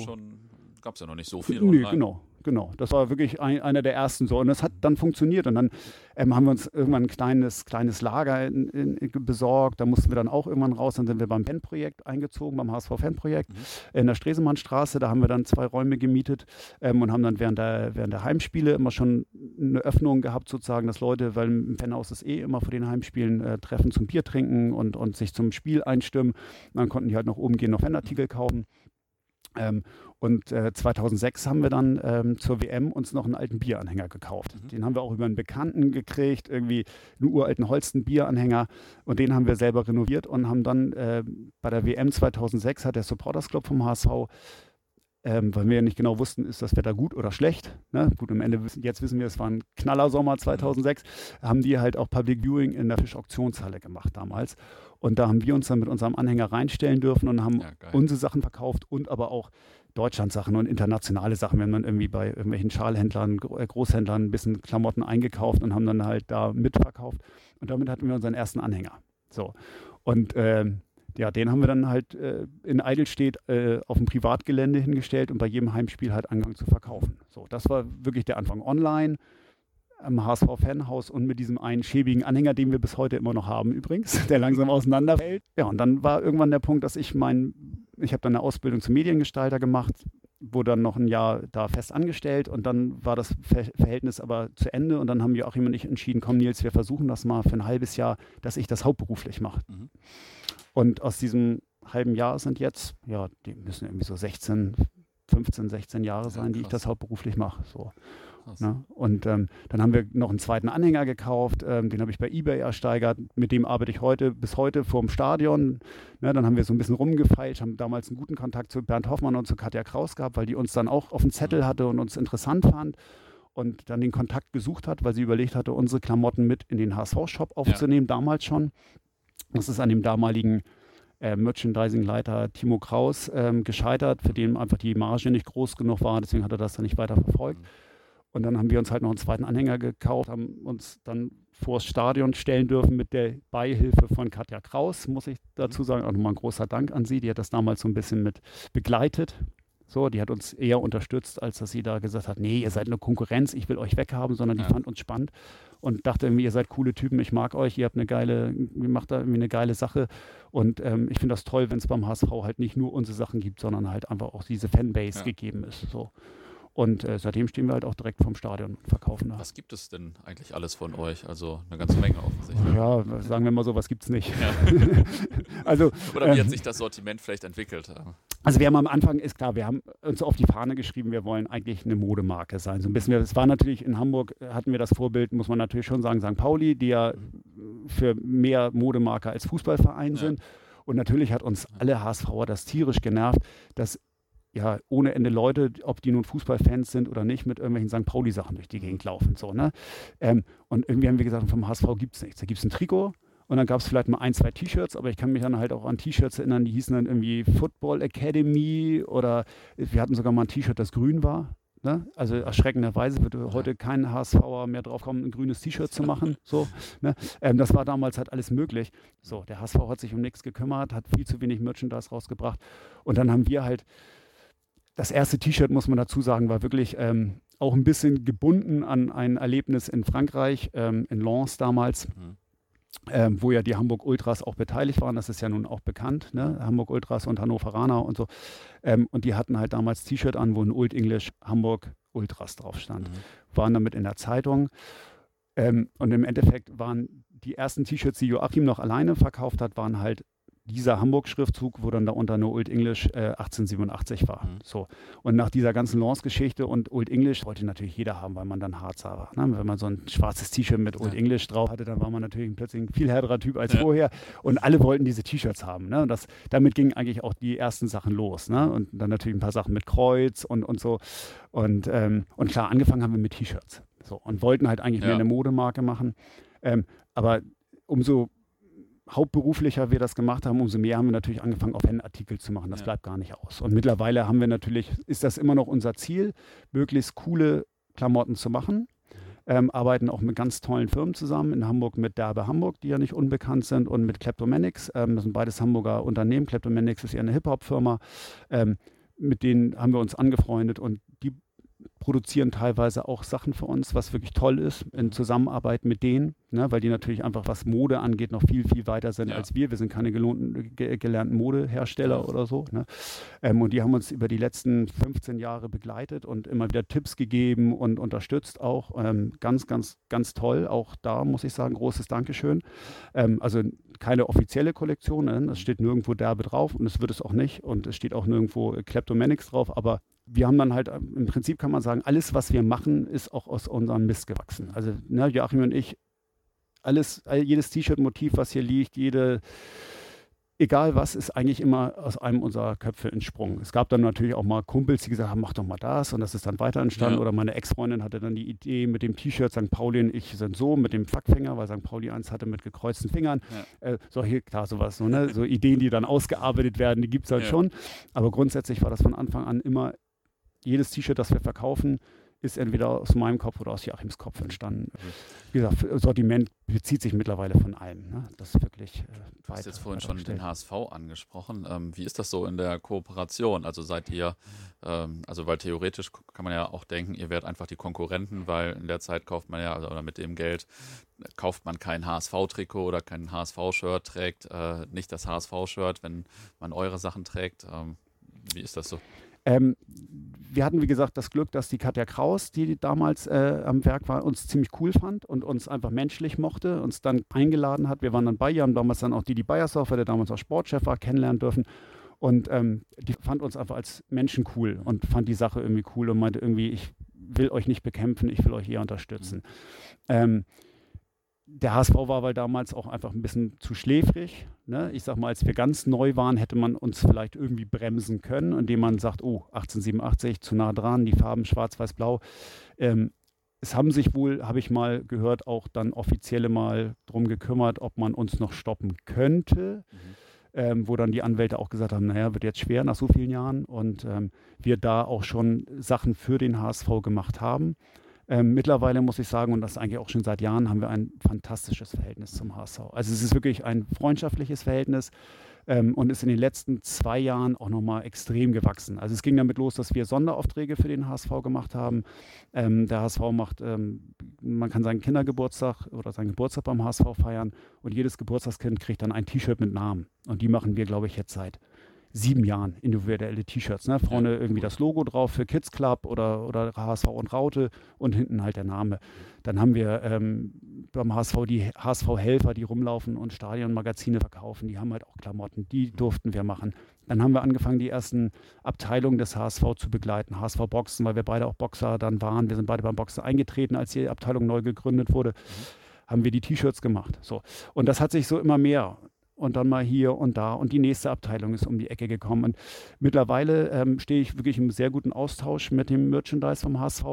Gab es ja noch nicht so viel. Nee, online. genau genau. Das war wirklich ein, einer der ersten so. Und das hat dann funktioniert. Und dann ähm, haben wir uns irgendwann ein kleines, kleines Lager in, in, in besorgt. Da mussten wir dann auch irgendwann raus. Dann sind wir beim Fanprojekt eingezogen, beim HSV-Fanprojekt mhm. in der Stresemannstraße. Da haben wir dann zwei Räume gemietet ähm, und haben dann während der, während der Heimspiele immer schon eine Öffnung gehabt, sozusagen, dass Leute, weil im Fanhaus ist eh immer vor den Heimspielen äh, treffen zum Bier trinken und, und sich zum Spiel einstimmen. Und dann konnten die halt noch oben gehen, noch Fanartikel kaufen. Ähm, und äh, 2006 haben wir dann ähm, zur WM uns noch einen alten Bieranhänger gekauft. Mhm. Den haben wir auch über einen Bekannten gekriegt, irgendwie einen uralten Holsten-Bieranhänger. Und den haben wir selber renoviert und haben dann äh, bei der WM 2006 hat der Supporters Club vom HSV ähm, weil wir ja nicht genau wussten, ist das Wetter gut oder schlecht. Ne? Gut, am Ende, jetzt wissen wir, es war ein Knallersommer 2006, haben die halt auch Public Viewing in der Fischauktionshalle gemacht damals. Und da haben wir uns dann mit unserem Anhänger reinstellen dürfen und haben ja, unsere Sachen verkauft und aber auch Deutschland-Sachen und internationale Sachen. Wir haben dann irgendwie bei irgendwelchen Schalhändlern, äh, Großhändlern ein bisschen Klamotten eingekauft und haben dann halt da mitverkauft. Und damit hatten wir unseren ersten Anhänger. So. Und ähm, ja, den haben wir dann halt äh, in Eidelstedt äh, auf dem Privatgelände hingestellt und bei jedem Heimspiel halt angefangen zu verkaufen. So, das war wirklich der Anfang. Online, am HSV-Fanhaus und mit diesem einen schäbigen Anhänger, den wir bis heute immer noch haben übrigens, der langsam auseinanderfällt. Ja, und dann war irgendwann der Punkt, dass ich mein, ich habe dann eine Ausbildung zum Mediengestalter gemacht, wurde dann noch ein Jahr da fest angestellt und dann war das Ver Verhältnis aber zu Ende und dann haben wir auch jemand nicht entschieden, komm Nils, wir versuchen das mal für ein halbes Jahr, dass ich das hauptberuflich mache. Mhm. Und aus diesem halben Jahr sind jetzt, ja, die müssen irgendwie so 16, 15, 16 Jahre sein, ja, die ich das hauptberuflich mache. So. Ne? Und ähm, dann haben wir noch einen zweiten Anhänger gekauft, ähm, den habe ich bei eBay ersteigert. Mit dem arbeite ich heute bis heute vorm Stadion. Ne? Dann haben wir so ein bisschen rumgefeilt, haben damals einen guten Kontakt zu Bernd Hoffmann und zu Katja Kraus gehabt, weil die uns dann auch auf dem Zettel hatte und uns interessant fand und dann den Kontakt gesucht hat, weil sie überlegt hatte, unsere Klamotten mit in den HSV-Shop aufzunehmen, ja. damals schon. Das ist an dem damaligen äh, Merchandising-Leiter Timo Kraus ähm, gescheitert, für den einfach die Marge nicht groß genug war. Deswegen hat er das dann nicht weiter verfolgt. Mhm. Und dann haben wir uns halt noch einen zweiten Anhänger gekauft, haben uns dann vors Stadion stellen dürfen mit der Beihilfe von Katja Kraus, muss ich dazu sagen. Auch nochmal ein großer Dank an sie. Die hat das damals so ein bisschen mit begleitet. So, die hat uns eher unterstützt, als dass sie da gesagt hat, nee, ihr seid eine Konkurrenz, ich will euch weghaben, sondern die ja. fand uns spannend und dachte irgendwie, ihr seid coole Typen, ich mag euch, ihr habt eine geile, ihr macht da irgendwie eine geile Sache. Und ähm, ich finde das toll, wenn es beim HSV halt nicht nur unsere Sachen gibt, sondern halt einfach auch diese Fanbase ja. gegeben ist. So. Und äh, seitdem stehen wir halt auch direkt vom Stadion und verkaufen da. Was gibt es denn eigentlich alles von euch? Also eine ganze Menge offensichtlich. Ja, sagen wir mal so, was gibt es nicht. Ja. also, Oder wie äh, hat sich das Sortiment vielleicht entwickelt? Also wir haben am Anfang, ist klar, wir haben uns auf die Fahne geschrieben, wir wollen eigentlich eine Modemarke sein. So ein bisschen, es war natürlich in Hamburg, hatten wir das Vorbild, muss man natürlich schon sagen, St. Pauli, die ja für mehr Modemarke als Fußballverein ja. sind. Und natürlich hat uns alle HSVer das tierisch genervt, dass ja, ohne Ende Leute, ob die nun Fußballfans sind oder nicht, mit irgendwelchen St. Pauli-Sachen durch die Gegend laufen. So, ne? Ähm, und irgendwie haben wir gesagt, vom HSV gibt es nichts. Da gibt es ein Trikot und dann gab es vielleicht mal ein, zwei T-Shirts, aber ich kann mich dann halt auch an T-Shirts erinnern, die hießen dann irgendwie Football Academy oder wir hatten sogar mal ein T-Shirt, das grün war. Ne? Also erschreckenderweise würde heute kein HSVer mehr drauf kommen, ein grünes T-Shirt zu machen. So, ne? ähm, das war damals halt alles möglich. So, der HSV hat sich um nichts gekümmert, hat viel zu wenig Merchandise rausgebracht. Und dann haben wir halt das erste T-Shirt, muss man dazu sagen, war wirklich ähm, auch ein bisschen gebunden an ein Erlebnis in Frankreich, ähm, in Lens damals. Mhm. Ähm, wo ja die Hamburg Ultras auch beteiligt waren, das ist ja nun auch bekannt, ne? Hamburg Ultras und Hannoveraner und so. Ähm, und die hatten halt damals T-Shirt an, wo ein Old English Hamburg Ultras drauf stand. Mhm. Waren damit in der Zeitung. Ähm, und im Endeffekt waren die ersten T-Shirts, die Joachim noch alleine verkauft hat, waren halt dieser Hamburg-Schriftzug, wo dann darunter nur Old English äh, 1887 war. Mhm. So. Und nach dieser ganzen Lance-Geschichte und Old English wollte natürlich jeder haben, weil man dann Harzer war. Ne? Wenn man so ein schwarzes T-Shirt mit Old ja. English drauf hatte, dann war man natürlich plötzlich ein viel härterer Typ als ja. vorher. Und alle wollten diese T-Shirts haben. Ne? Und das, damit gingen eigentlich auch die ersten Sachen los. Ne? Und dann natürlich ein paar Sachen mit Kreuz und, und so. Und, ähm, und klar, angefangen haben wir mit T-Shirts. So, und wollten halt eigentlich ja. mehr eine Modemarke machen. Ähm, aber umso hauptberuflicher wir das gemacht haben, umso mehr haben wir natürlich angefangen, auch Fanartikel zu machen. Das ja. bleibt gar nicht aus. Und mittlerweile haben wir natürlich, ist das immer noch unser Ziel, möglichst coole Klamotten zu machen. Ähm, arbeiten auch mit ganz tollen Firmen zusammen. In Hamburg mit Derbe Hamburg, die ja nicht unbekannt sind, und mit Kleptomanics. Ähm, das sind beides Hamburger Unternehmen. Kleptomanics ist ja eine Hip-Hop-Firma. Ähm, mit denen haben wir uns angefreundet und produzieren teilweise auch Sachen für uns, was wirklich toll ist, in Zusammenarbeit mit denen, ne, weil die natürlich einfach, was Mode angeht, noch viel, viel weiter sind ja. als wir. Wir sind keine gelohnten, ge gelernten Modehersteller ja. oder so. Ne? Ähm, und die haben uns über die letzten 15 Jahre begleitet und immer wieder Tipps gegeben und unterstützt auch. Ähm, ganz, ganz, ganz toll. Auch da muss ich sagen, großes Dankeschön. Ähm, also keine offizielle Kollektion, ne? es steht nirgendwo Derbe drauf und es wird es auch nicht und es steht auch nirgendwo Kleptomanics drauf, aber wir haben dann halt, im Prinzip kann man sagen, alles, was wir machen, ist auch aus unserem Mist gewachsen. Also ne, Joachim und ich, alles, jedes T-Shirt-Motiv, was hier liegt, jede, egal was, ist eigentlich immer aus einem unserer Köpfe entsprungen. Es gab dann natürlich auch mal Kumpels, die gesagt haben, mach doch mal das und das ist dann weiter entstanden. Ja. Oder meine Ex-Freundin hatte dann die Idee mit dem T-Shirt St. Pauli und ich sind so, mit dem Fackfinger, weil St. Pauli eins hatte mit gekreuzten Fingern. Ja. Äh, solche, klar, sowas, so, ne? so Ideen, die dann ausgearbeitet werden, die gibt es halt ja. schon. Aber grundsätzlich war das von Anfang an immer jedes T-Shirt, das wir verkaufen, ist entweder aus meinem Kopf oder aus Joachims Kopf entstanden. Wie gesagt, Sortiment bezieht sich mittlerweile von allem. Ne? Das ist wirklich. Äh, du hast jetzt vorhin schon den HSV angesprochen. Ähm, wie ist das so in der Kooperation? Also seid ihr, ähm, also weil theoretisch kann man ja auch denken, ihr werdet einfach die Konkurrenten, weil in der Zeit kauft man ja, also, oder mit dem Geld kauft man kein HSV-Trikot oder kein HSV-Shirt, trägt äh, nicht das HSV-Shirt, wenn man eure Sachen trägt. Ähm, wie ist das so? Ähm, wir hatten, wie gesagt, das Glück, dass die Katja Kraus, die damals äh, am Werk war, uns ziemlich cool fand und uns einfach menschlich mochte, uns dann eingeladen hat. Wir waren dann bei ihr, haben damals dann auch Didi Beiersdorfer, der damals auch Sportchef war, kennenlernen dürfen. Und ähm, die fand uns einfach als Menschen cool und fand die Sache irgendwie cool und meinte irgendwie, ich will euch nicht bekämpfen, ich will euch eher unterstützen. Ähm, der HSV war weil damals auch einfach ein bisschen zu schläfrig. Ne? Ich sag mal, als wir ganz neu waren, hätte man uns vielleicht irgendwie bremsen können, indem man sagt, oh, 1887, zu nah dran, die Farben schwarz, weiß, blau. Ähm, es haben sich wohl, habe ich mal gehört, auch dann offizielle mal darum gekümmert, ob man uns noch stoppen könnte. Mhm. Ähm, wo dann die Anwälte auch gesagt haben, naja, wird jetzt schwer nach so vielen Jahren und ähm, wir da auch schon Sachen für den HSV gemacht haben. Ähm, mittlerweile muss ich sagen, und das eigentlich auch schon seit Jahren, haben wir ein fantastisches Verhältnis zum HSV. Also es ist wirklich ein freundschaftliches Verhältnis ähm, und ist in den letzten zwei Jahren auch nochmal extrem gewachsen. Also es ging damit los, dass wir Sonderaufträge für den HSV gemacht haben. Ähm, der HSV macht, ähm, man kann seinen Kindergeburtstag oder seinen Geburtstag beim HSV feiern und jedes Geburtstagskind kriegt dann ein T-Shirt mit Namen. Und die machen wir, glaube ich, jetzt seit sieben Jahren individuelle T-Shirts. Ne? Vorne irgendwie das Logo drauf für Kids Club oder, oder HSV und Raute und hinten halt der Name. Dann haben wir ähm, beim HSV die HSV-Helfer, die rumlaufen und Stadionmagazine verkaufen. Die haben halt auch Klamotten. Die durften wir machen. Dann haben wir angefangen, die ersten Abteilungen des HSV zu begleiten. HSV Boxen, weil wir beide auch Boxer dann waren. Wir sind beide beim Boxen eingetreten, als die Abteilung neu gegründet wurde. Mhm haben wir die T-Shirts gemacht. So. Und das hat sich so immer mehr und dann mal hier und da und die nächste Abteilung ist um die Ecke gekommen. Und mittlerweile ähm, stehe ich wirklich im sehr guten Austausch mit dem Merchandise vom HSV.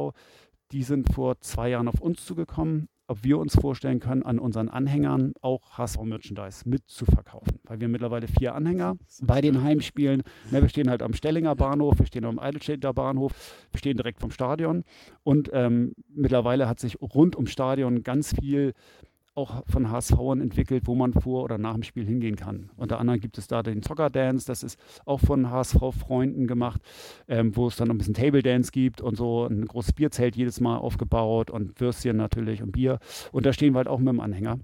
Die sind vor zwei Jahren auf uns zugekommen, ob wir uns vorstellen können, an unseren Anhängern auch HSV-Merchandise mitzuverkaufen. Weil wir mittlerweile vier Anhänger bei den Heimspielen, ne, wir stehen halt am Stellinger Bahnhof, wir stehen am Eidelstädter Bahnhof, wir stehen direkt vom Stadion und ähm, mittlerweile hat sich rund ums Stadion ganz viel auch von HSVern entwickelt, wo man vor oder nach dem Spiel hingehen kann. Unter anderem gibt es da den Soccer Dance, das ist auch von HSV-Freunden gemacht, ähm, wo es dann ein bisschen Table Dance gibt und so ein großes Bierzelt jedes Mal aufgebaut und Würstchen natürlich und Bier. Und da stehen wir halt auch mit dem Anhänger.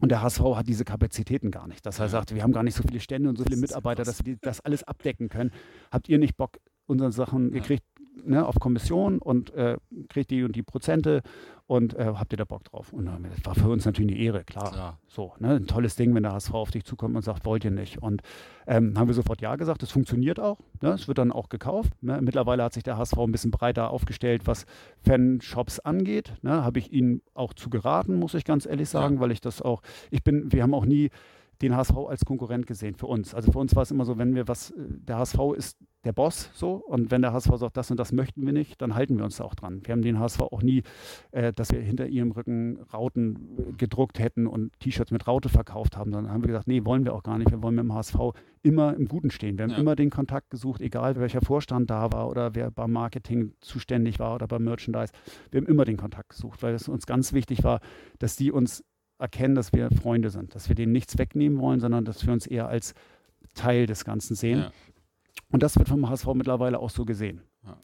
Und der HSV hat diese Kapazitäten gar nicht. Das heißt, er sagt, wir haben gar nicht so viele Stände und so viele Mitarbeiter, dass wir das alles abdecken können. Habt ihr nicht Bock, unsere Sachen, ihr kriegt ne, auf Kommission und äh, kriegt die und die Prozente und äh, habt ihr da Bock drauf? Und äh, das war für uns natürlich eine Ehre, klar. klar. So, ne, ein tolles Ding, wenn der HSV auf dich zukommt und sagt, wollt ihr nicht? Und ähm, haben wir sofort Ja gesagt, das funktioniert auch. Ne? Es wird dann auch gekauft. Ne? Mittlerweile hat sich der HSV ein bisschen breiter aufgestellt, was Fanshops angeht. Ne? Habe ich ihnen auch zu geraten, muss ich ganz ehrlich sagen, ja. weil ich das auch, ich bin, wir haben auch nie den HSV als Konkurrent gesehen für uns. Also für uns war es immer so, wenn wir was, äh, der HSV ist der Boss so und wenn der HSV sagt, das und das möchten wir nicht, dann halten wir uns da auch dran. Wir haben den HSV auch nie, äh, dass wir hinter ihrem Rücken Rauten äh, gedruckt hätten und T-Shirts mit Raute verkauft haben. Dann haben wir gesagt, nee, wollen wir auch gar nicht. Wir wollen mit dem HSV immer im Guten stehen. Wir haben ja. immer den Kontakt gesucht, egal welcher Vorstand da war oder wer beim Marketing zuständig war oder beim Merchandise. Wir haben immer den Kontakt gesucht, weil es uns ganz wichtig war, dass die uns erkennen, dass wir Freunde sind, dass wir denen nichts wegnehmen wollen, sondern dass wir uns eher als Teil des Ganzen sehen. Ja. Und das wird vom HSV mittlerweile auch so gesehen. Ja.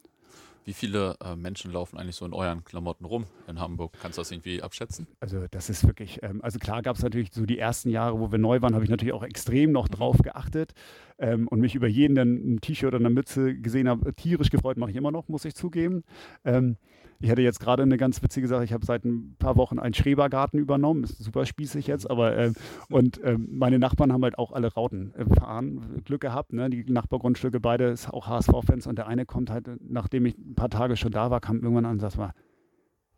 Wie viele äh, Menschen laufen eigentlich so in euren Klamotten rum in Hamburg? Kannst du das irgendwie abschätzen? Also das ist wirklich, ähm, also klar gab es natürlich so die ersten Jahre, wo wir neu waren, habe ich natürlich auch extrem noch drauf geachtet ähm, und mich über jeden, der ein T-Shirt oder eine Mütze gesehen habe, tierisch gefreut, mache ich immer noch, muss ich zugeben. Ähm, ich hatte jetzt gerade eine ganz witzige Sache. Ich habe seit ein paar Wochen einen Schrebergarten übernommen. Ist super spießig jetzt, aber äh, und äh, meine Nachbarn haben halt auch alle Rauten äh, fahren. Glück gehabt. Ne? Die Nachbargrundstücke beide ist auch HSV-Fans und der eine kommt halt, nachdem ich ein paar Tage schon da war, kam irgendwann an und sagt mal,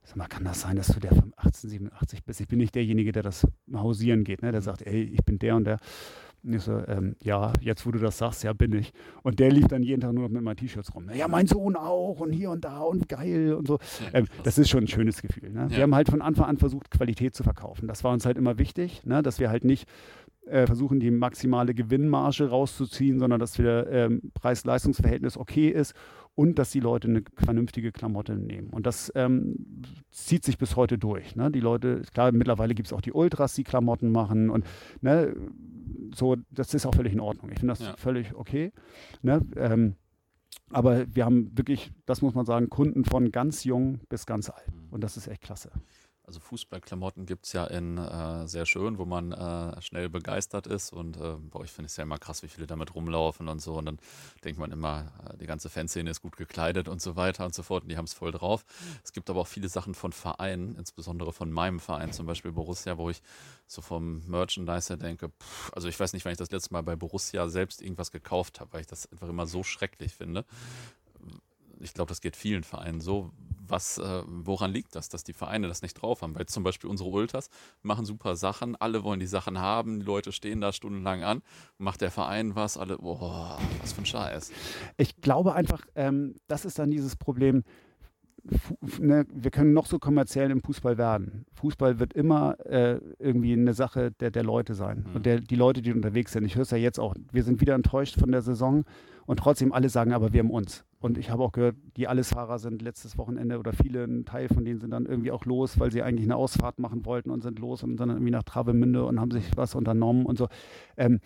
sag mal, kann das sein, dass du der von 1887 bist? Ich bin nicht derjenige, der das hausieren geht, ne? der sagt, ey, ich bin der und der. Und ich so, ähm, ja, jetzt wo du das sagst, ja, bin ich. Und der lief dann jeden Tag nur noch mit meinen T-Shirts rum. Ja, mein Sohn auch und hier und da und geil und so. Ähm, das ist schon ein schönes Gefühl. Ne? Wir haben halt von Anfang an versucht, Qualität zu verkaufen. Das war uns halt immer wichtig, ne? dass wir halt nicht äh, versuchen, die maximale Gewinnmarge rauszuziehen, sondern dass der ähm, Preis-Leistungs-Verhältnis okay ist und dass die Leute eine vernünftige Klamotte nehmen. Und das ähm, zieht sich bis heute durch. Ne? Die Leute, klar, mittlerweile gibt es auch die Ultras, die Klamotten machen und ne, so, das ist auch völlig in Ordnung. Ich finde das ja. völlig okay. Ne? Ähm, aber wir haben wirklich, das muss man sagen, Kunden von ganz jung bis ganz alt. Mhm. Und das ist echt klasse. Also Fußballklamotten gibt es ja in äh, sehr schön, wo man äh, schnell begeistert ist. Und äh, boah, ich finde es ja immer krass, wie viele damit rumlaufen und so. Und dann denkt man immer, äh, die ganze Fanszene ist gut gekleidet und so weiter und so fort. Und die haben es voll drauf. Es gibt aber auch viele Sachen von Vereinen, insbesondere von meinem Verein, zum Beispiel Borussia, wo ich so vom Merchandise her denke, pff, also ich weiß nicht, wann ich das letzte Mal bei Borussia selbst irgendwas gekauft habe, weil ich das einfach immer so schrecklich finde ich glaube, das geht vielen Vereinen so. Was, äh, woran liegt das, dass die Vereine das nicht drauf haben? Weil zum Beispiel unsere Ultras machen super Sachen, alle wollen die Sachen haben, die Leute stehen da stundenlang an, macht der Verein was, alle, boah, was für ein Scheiß. Ich glaube einfach, ähm, das ist dann dieses Problem, Ne, wir können noch so kommerziell im Fußball werden. Fußball wird immer äh, irgendwie eine Sache der, der Leute sein mhm. und der, die Leute, die unterwegs sind. Ich höre es ja jetzt auch. Wir sind wieder enttäuscht von der Saison und trotzdem alle sagen, aber wir haben uns. Und ich habe auch gehört, die Allesfahrer sind letztes Wochenende oder viele, ein Teil von denen sind dann irgendwie auch los, weil sie eigentlich eine Ausfahrt machen wollten und sind los und sind dann irgendwie nach Travemünde und haben sich was unternommen und so. Ähm,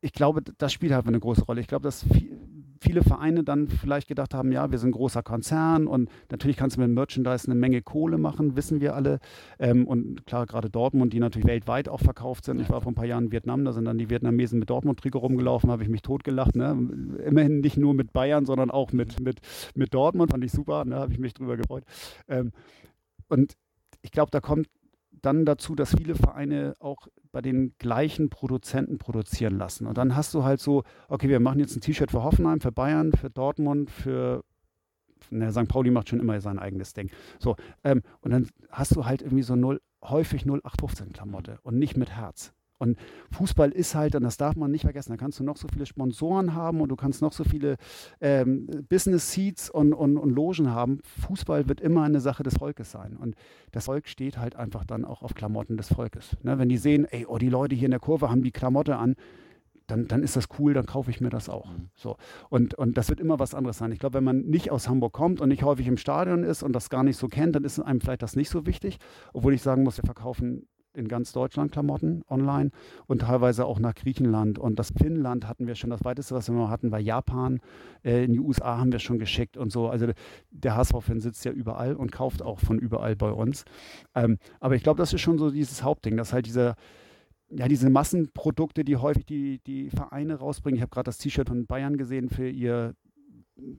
ich glaube, das spielt halt eine große Rolle. Ich glaube, dass viel, viele Vereine dann vielleicht gedacht haben, ja, wir sind ein großer Konzern und natürlich kannst du mit Merchandise eine Menge Kohle machen, wissen wir alle. Ähm, und klar, gerade Dortmund, die natürlich weltweit auch verkauft sind. Ich war vor ein paar Jahren in Vietnam, da sind dann die Vietnamesen mit Dortmund-Trikot rumgelaufen, habe ich mich totgelacht. Ne? Immerhin nicht nur mit Bayern, sondern auch mit, mit, mit Dortmund, fand ich super, ne? habe ich mich drüber gefreut. Ähm, und ich glaube, da kommt dann dazu, dass viele Vereine auch bei den gleichen Produzenten produzieren lassen. Und dann hast du halt so, okay, wir machen jetzt ein T-Shirt für Hoffenheim, für Bayern, für Dortmund, für ne, St. Pauli macht schon immer sein eigenes Ding. So, ähm, und dann hast du halt irgendwie so 0, häufig 0815 Klamotte und nicht mit Herz. Und Fußball ist halt, und das darf man nicht vergessen, da kannst du noch so viele Sponsoren haben und du kannst noch so viele ähm, Business Seats und, und, und Logen haben. Fußball wird immer eine Sache des Volkes sein. Und das Volk steht halt einfach dann auch auf Klamotten des Volkes. Ne? Wenn die sehen, ey, oh, die Leute hier in der Kurve haben die Klamotte an, dann, dann ist das cool, dann kaufe ich mir das auch. Mhm. So. Und, und das wird immer was anderes sein. Ich glaube, wenn man nicht aus Hamburg kommt und nicht häufig im Stadion ist und das gar nicht so kennt, dann ist einem vielleicht das nicht so wichtig. Obwohl ich sagen muss, wir verkaufen in ganz Deutschland Klamotten online und teilweise auch nach Griechenland. Und das Finnland hatten wir schon, das weiteste, was wir mal hatten, war Japan. Äh, in die USA haben wir schon geschickt und so. Also der HSV-Fan sitzt ja überall und kauft auch von überall bei uns. Ähm, aber ich glaube, das ist schon so dieses Hauptding, dass halt diese ja, diese Massenprodukte, die häufig die, die Vereine rausbringen. Ich habe gerade das T-Shirt von Bayern gesehen für ihr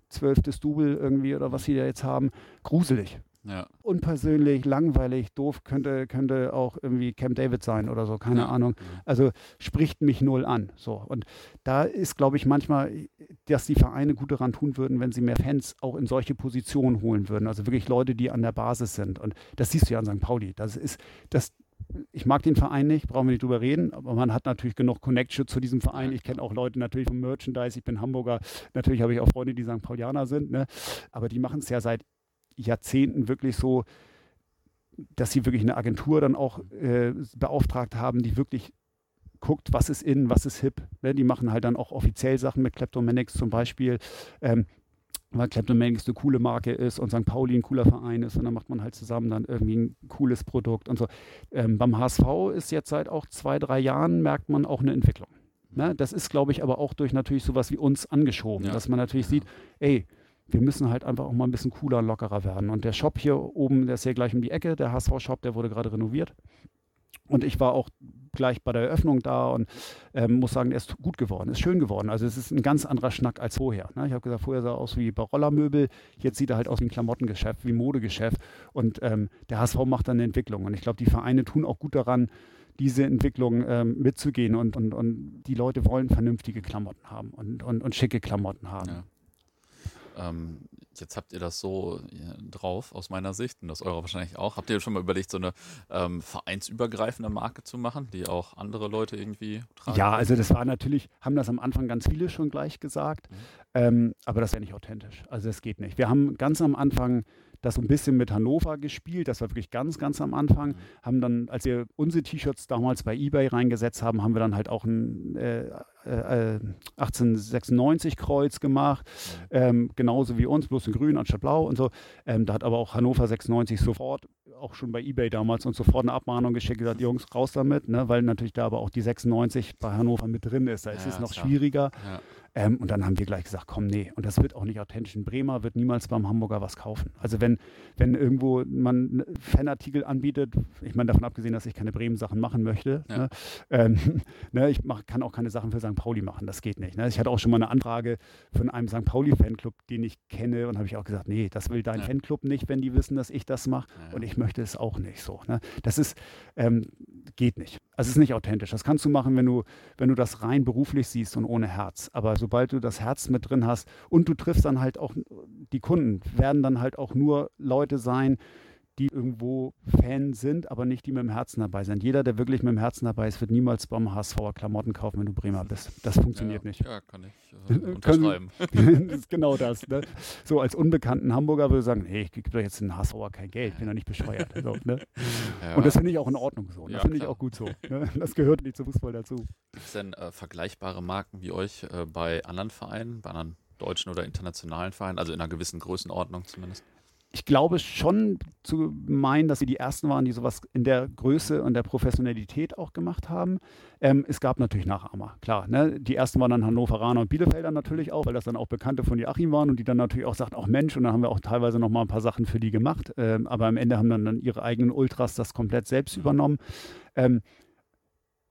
zwölftes Double irgendwie oder was sie da jetzt haben. Gruselig. Ja. Unpersönlich, langweilig, doof, könnte, könnte auch irgendwie Camp David sein oder so, keine ja. Ahnung. Also spricht mich null an. So. Und da ist, glaube ich, manchmal, dass die Vereine gut daran tun würden, wenn sie mehr Fans auch in solche Positionen holen würden. Also wirklich Leute, die an der Basis sind. Und das siehst du ja an St. Pauli. Das ist, das, ich mag den Verein nicht, brauchen wir nicht drüber reden, aber man hat natürlich genug Connection zu diesem Verein. Ich kenne auch Leute natürlich vom Merchandise, ich bin Hamburger, natürlich habe ich auch Freunde, die St. Paulianer sind, ne? aber die machen es ja seit Jahrzehnten wirklich so, dass sie wirklich eine Agentur dann auch äh, beauftragt haben, die wirklich guckt, was ist in, was ist hip. Ne? Die machen halt dann auch offiziell Sachen mit Kleptomanics zum Beispiel. Ähm, weil Kleptomanics eine coole Marke ist und St. Pauli ein cooler Verein ist und dann macht man halt zusammen dann irgendwie ein cooles Produkt und so. Ähm, beim HSV ist jetzt seit auch zwei, drei Jahren merkt man auch eine Entwicklung. Ne? Das ist, glaube ich, aber auch durch natürlich sowas wie uns angeschoben, ja. dass man natürlich ja. sieht, ey, wir müssen halt einfach auch mal ein bisschen cooler und lockerer werden. Und der Shop hier oben, der ist ja gleich um die Ecke, der HSV-Shop, der wurde gerade renoviert. Und ich war auch gleich bei der Eröffnung da und ähm, muss sagen, er ist gut geworden, ist schön geworden. Also es ist ein ganz anderer Schnack als vorher. Ne? Ich habe gesagt, vorher sah er aus wie bei Rollermöbel, jetzt sieht er halt aus wie ein Klamottengeschäft, wie ein Modegeschäft. Und ähm, der HSV macht dann eine Entwicklung. Und ich glaube, die Vereine tun auch gut daran, diese Entwicklung ähm, mitzugehen. Und, und, und die Leute wollen vernünftige Klamotten haben und, und, und schicke Klamotten haben. Ja. Ähm, Jetzt habt ihr das so drauf, aus meiner Sicht, und das eure wahrscheinlich auch. Habt ihr schon mal überlegt, so eine ähm, vereinsübergreifende Marke zu machen, die auch andere Leute irgendwie tragen? Ja, also das war natürlich, haben das am Anfang ganz viele schon gleich gesagt, mhm. ähm, aber das wäre nicht authentisch. Also das geht nicht. Wir haben ganz am Anfang das so ein bisschen mit Hannover gespielt. Das war wirklich ganz, ganz am Anfang. Mhm. Haben dann, als wir unsere T-Shirts damals bei eBay reingesetzt haben, haben wir dann halt auch ein äh, äh, 1896 Kreuz gemacht. Mhm. Ähm, genauso wie uns, bloß in grün anstatt blau und so. Ähm, da hat aber auch Hannover 96 sofort auch schon bei eBay damals und sofort eine Abmahnung geschickt, gesagt, Jungs, raus damit, ne? weil natürlich da aber auch die 96 bei Hannover mit drin ist. Da ist ja, es noch klar. schwieriger. Ja. Ähm, und dann haben wir gleich gesagt, komm, nee, und das wird auch nicht authentisch. Ein Bremer wird niemals beim Hamburger was kaufen. Also wenn, wenn irgendwo man Fanartikel anbietet, ich meine davon abgesehen, dass ich keine Bremen-Sachen machen möchte, ja. ne? Ähm, ne? ich mach, kann auch keine Sachen für St. Pauli machen, das geht nicht. Ne? Ich hatte auch schon mal eine Anfrage von einem St. Pauli-Fanclub, den ich kenne, und habe ich auch gesagt, nee, das will dein ja. Fanclub nicht, wenn die wissen, dass ich das mache, ja. und ich möchte es auch nicht so. Ne? Das ist, ähm, geht nicht. Also es ist nicht authentisch. Das kannst du machen, wenn du, wenn du das rein beruflich siehst und ohne Herz. Aber sobald du das Herz mit drin hast und du triffst dann halt auch die Kunden, werden dann halt auch nur Leute sein, die irgendwo Fan sind, aber nicht die mit dem Herzen dabei sind. Jeder, der wirklich mit dem Herzen dabei ist, wird niemals beim HSV Klamotten kaufen, wenn du Bremer bist. Das funktioniert ja, nicht. Ja, kann ich äh, unterschreiben. das ist genau das. Ne? So als unbekannten Hamburger würde ich sagen, hey, ich gebe doch jetzt einen HSV kein Geld, bin doch nicht bescheuert. So, ne? ja. Und das finde ich auch in Ordnung so. Das ja, finde ich auch gut so. Ne? Das gehört nicht zum Fußball dazu. Gibt es denn äh, vergleichbare Marken wie euch äh, bei anderen Vereinen, bei anderen deutschen oder internationalen Vereinen, also in einer gewissen Größenordnung zumindest? Ich glaube schon zu meinen, dass sie die ersten waren, die sowas in der Größe und der Professionalität auch gemacht haben. Ähm, es gab natürlich Nachahmer, klar. Ne? Die ersten waren dann Hannoveraner und Bielefelder natürlich auch, weil das dann auch Bekannte von Joachim waren und die dann natürlich auch sagten, auch Mensch, und dann haben wir auch teilweise noch mal ein paar Sachen für die gemacht. Ähm, aber am Ende haben dann, dann ihre eigenen Ultras das komplett selbst übernommen. Ähm,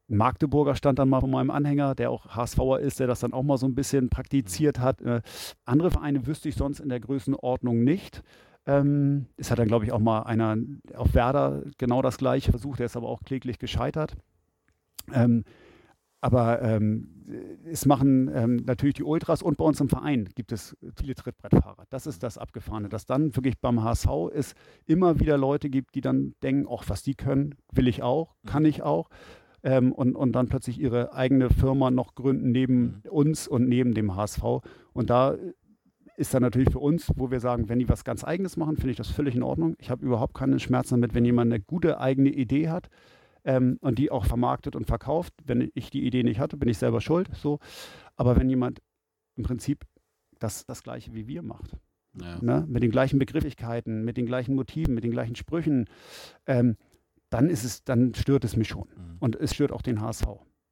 Magdeburger stand dann mal von meinem Anhänger, der auch HSVer ist, der das dann auch mal so ein bisschen praktiziert hat. Äh, andere Vereine wüsste ich sonst in der Größenordnung nicht. Ähm, es hat dann, glaube ich, auch mal einer auf Werder genau das gleiche versucht, der ist aber auch kläglich gescheitert. Ähm, aber ähm, es machen ähm, natürlich die Ultras und bei uns im Verein gibt es viele Trittbrettfahrer. Das ist das Abgefahrene, dass dann wirklich beim HSV es immer wieder Leute gibt, die dann denken, ach, was die können, will ich auch, kann ich auch. Ähm, und, und dann plötzlich ihre eigene Firma noch gründen neben mhm. uns und neben dem HSV. Und da ist dann natürlich für uns, wo wir sagen, wenn die was ganz Eigenes machen, finde ich das völlig in Ordnung. Ich habe überhaupt keine Schmerzen damit, wenn jemand eine gute eigene Idee hat ähm, und die auch vermarktet und verkauft. Wenn ich die Idee nicht hatte, bin ich selber schuld. So. Aber wenn jemand im Prinzip das, das Gleiche wie wir macht, ja. ne? mit den gleichen Begrifflichkeiten, mit den gleichen Motiven, mit den gleichen Sprüchen, ähm, dann ist es, dann stört es mich schon. Mhm. Und es stört auch den HSV.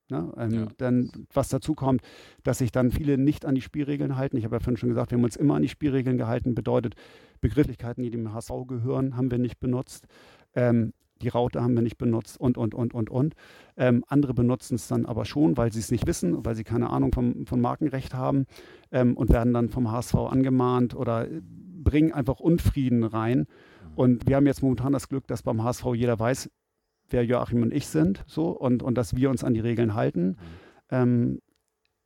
Ne? Ähm, ja. Dann, was dazu kommt, dass sich dann viele nicht an die Spielregeln halten. Ich habe ja vorhin schon gesagt, wir haben uns immer an die Spielregeln gehalten. Bedeutet, Begrifflichkeiten, die dem HSV gehören, haben wir nicht benutzt. Ähm, die Raute haben wir nicht benutzt und, und, und, und, und. Ähm, andere benutzen es dann aber schon, weil sie es nicht wissen, weil sie keine Ahnung vom, von Markenrecht haben ähm, und werden dann vom HSV angemahnt oder bringen einfach Unfrieden rein. Mhm. Und wir haben jetzt momentan das Glück, dass beim HSV jeder weiß, wer Joachim und ich sind, so und, und dass wir uns an die Regeln halten. Mhm. Ähm,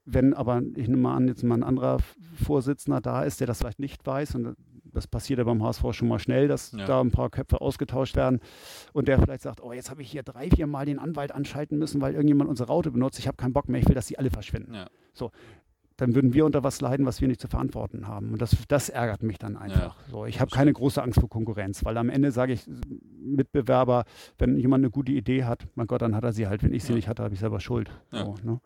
wenn aber, ich nehme mal an, jetzt mal ein anderer Vorsitzender da ist, der das vielleicht nicht weiß, und das passiert ja beim HSV schon mal schnell, dass ja. da ein paar Köpfe ausgetauscht werden und der vielleicht sagt, oh, jetzt habe ich hier drei, vier Mal den Anwalt anschalten müssen, weil irgendjemand unsere Raute benutzt, ich habe keinen Bock mehr, ich will, dass sie alle verschwinden. Ja. So, dann würden wir unter was leiden, was wir nicht zu verantworten haben. Und das, das ärgert mich dann einfach. Ja, so, ich habe keine große Angst vor Konkurrenz, weil am Ende sage ich, Mitbewerber, wenn jemand eine gute Idee hat, mein Gott, dann hat er sie halt. Wenn ich sie ja. nicht hatte, habe ich selber Schuld. Ja. So, ne?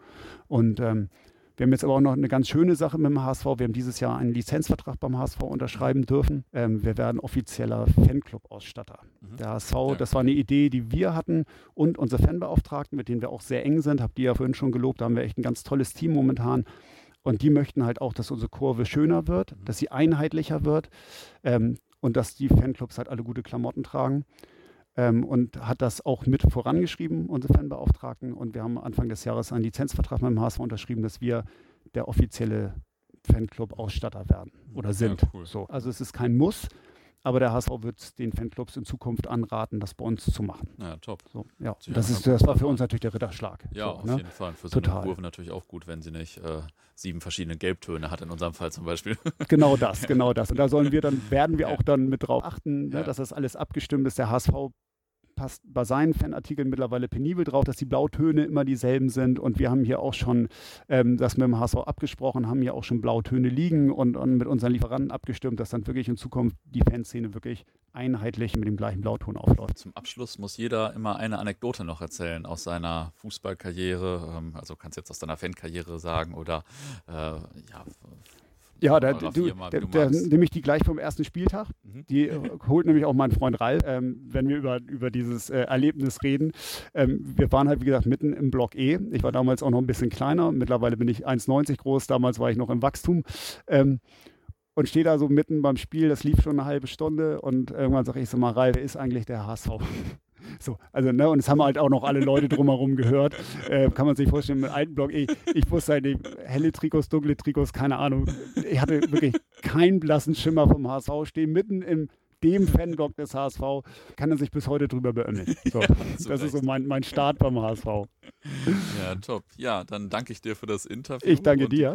Und ähm, wir haben jetzt aber auch noch eine ganz schöne Sache mit dem HSV. Wir haben dieses Jahr einen Lizenzvertrag beim HSV unterschreiben dürfen. Ähm, wir werden offizieller Fanclub-Ausstatter. Mhm. Der HSV, ja. das war eine Idee, die wir hatten und unsere Fanbeauftragten, mit denen wir auch sehr eng sind, habt ihr ja vorhin schon gelobt, da haben wir echt ein ganz tolles Team momentan. Und die möchten halt auch, dass unsere Kurve schöner wird, mhm. dass sie einheitlicher wird ähm, und dass die Fanclubs halt alle gute Klamotten tragen. Ähm, und hat das auch mit vorangeschrieben, unsere Fanbeauftragten. Und wir haben Anfang des Jahres einen Lizenzvertrag mit dem HSV unterschrieben, dass wir der offizielle Fanclub-Ausstatter werden oder sind. Ja, cool. so. Also es ist kein Muss, aber der HSV wird den Fanclubs in Zukunft anraten, das bei uns zu machen. Ja, top. So, ja. Das, ist, das war für uns natürlich der Ritterschlag. Ja, so, auf ne? jeden Fall. Für so Total. eine Kurve natürlich auch gut, wenn sie nicht äh, sieben verschiedene Gelbtöne hat, in unserem Fall zum Beispiel. Genau das, genau das. Und da sollen wir dann, werden wir auch dann mit drauf achten, ne, dass das alles abgestimmt ist. Der HSV passt bei seinen Fanartikeln mittlerweile penibel drauf, dass die Blautöne immer dieselben sind. Und wir haben hier auch schon ähm, das mit dem HSV abgesprochen, haben hier auch schon Blautöne liegen und, und mit unseren Lieferanten abgestimmt, dass dann wirklich in Zukunft die Fanszene wirklich einheitlich mit dem gleichen Blauton aufläuft. Zum Abschluss muss jeder immer eine Anekdote noch erzählen aus seiner Fußballkarriere. Ähm, also kannst jetzt aus deiner Fankarriere sagen oder äh, ja. Ja, da, du, Firma, da, da nehme ich die gleich vom ersten Spieltag. Mhm. Die äh, holt nämlich auch mein Freund Ralf, ähm, wenn wir über, über dieses äh, Erlebnis reden. Ähm, wir waren halt, wie gesagt, mitten im Block E. Ich war damals auch noch ein bisschen kleiner. Mittlerweile bin ich 1,90 groß. Damals war ich noch im Wachstum. Ähm, und stehe da so mitten beim Spiel. Das lief schon eine halbe Stunde. Und irgendwann sage ich so mal, Ralf, wer ist eigentlich der HSV? So, also, ne, und das haben halt auch noch alle Leute drumherum gehört. Äh, kann man sich vorstellen, mit alten Block, ich, ich wusste halt nicht, helle Trikots, dunkle Trikots, keine Ahnung. Ich hatte wirklich keinen blassen Schimmer vom HSV, stehe mitten in dem Fanblock des HSV, kann er sich bis heute drüber beömmeln. So, zu das ist so Recht. mein, mein Start beim HSV. Ja, top. Ja, dann danke ich dir für das Interview. Ich danke dir.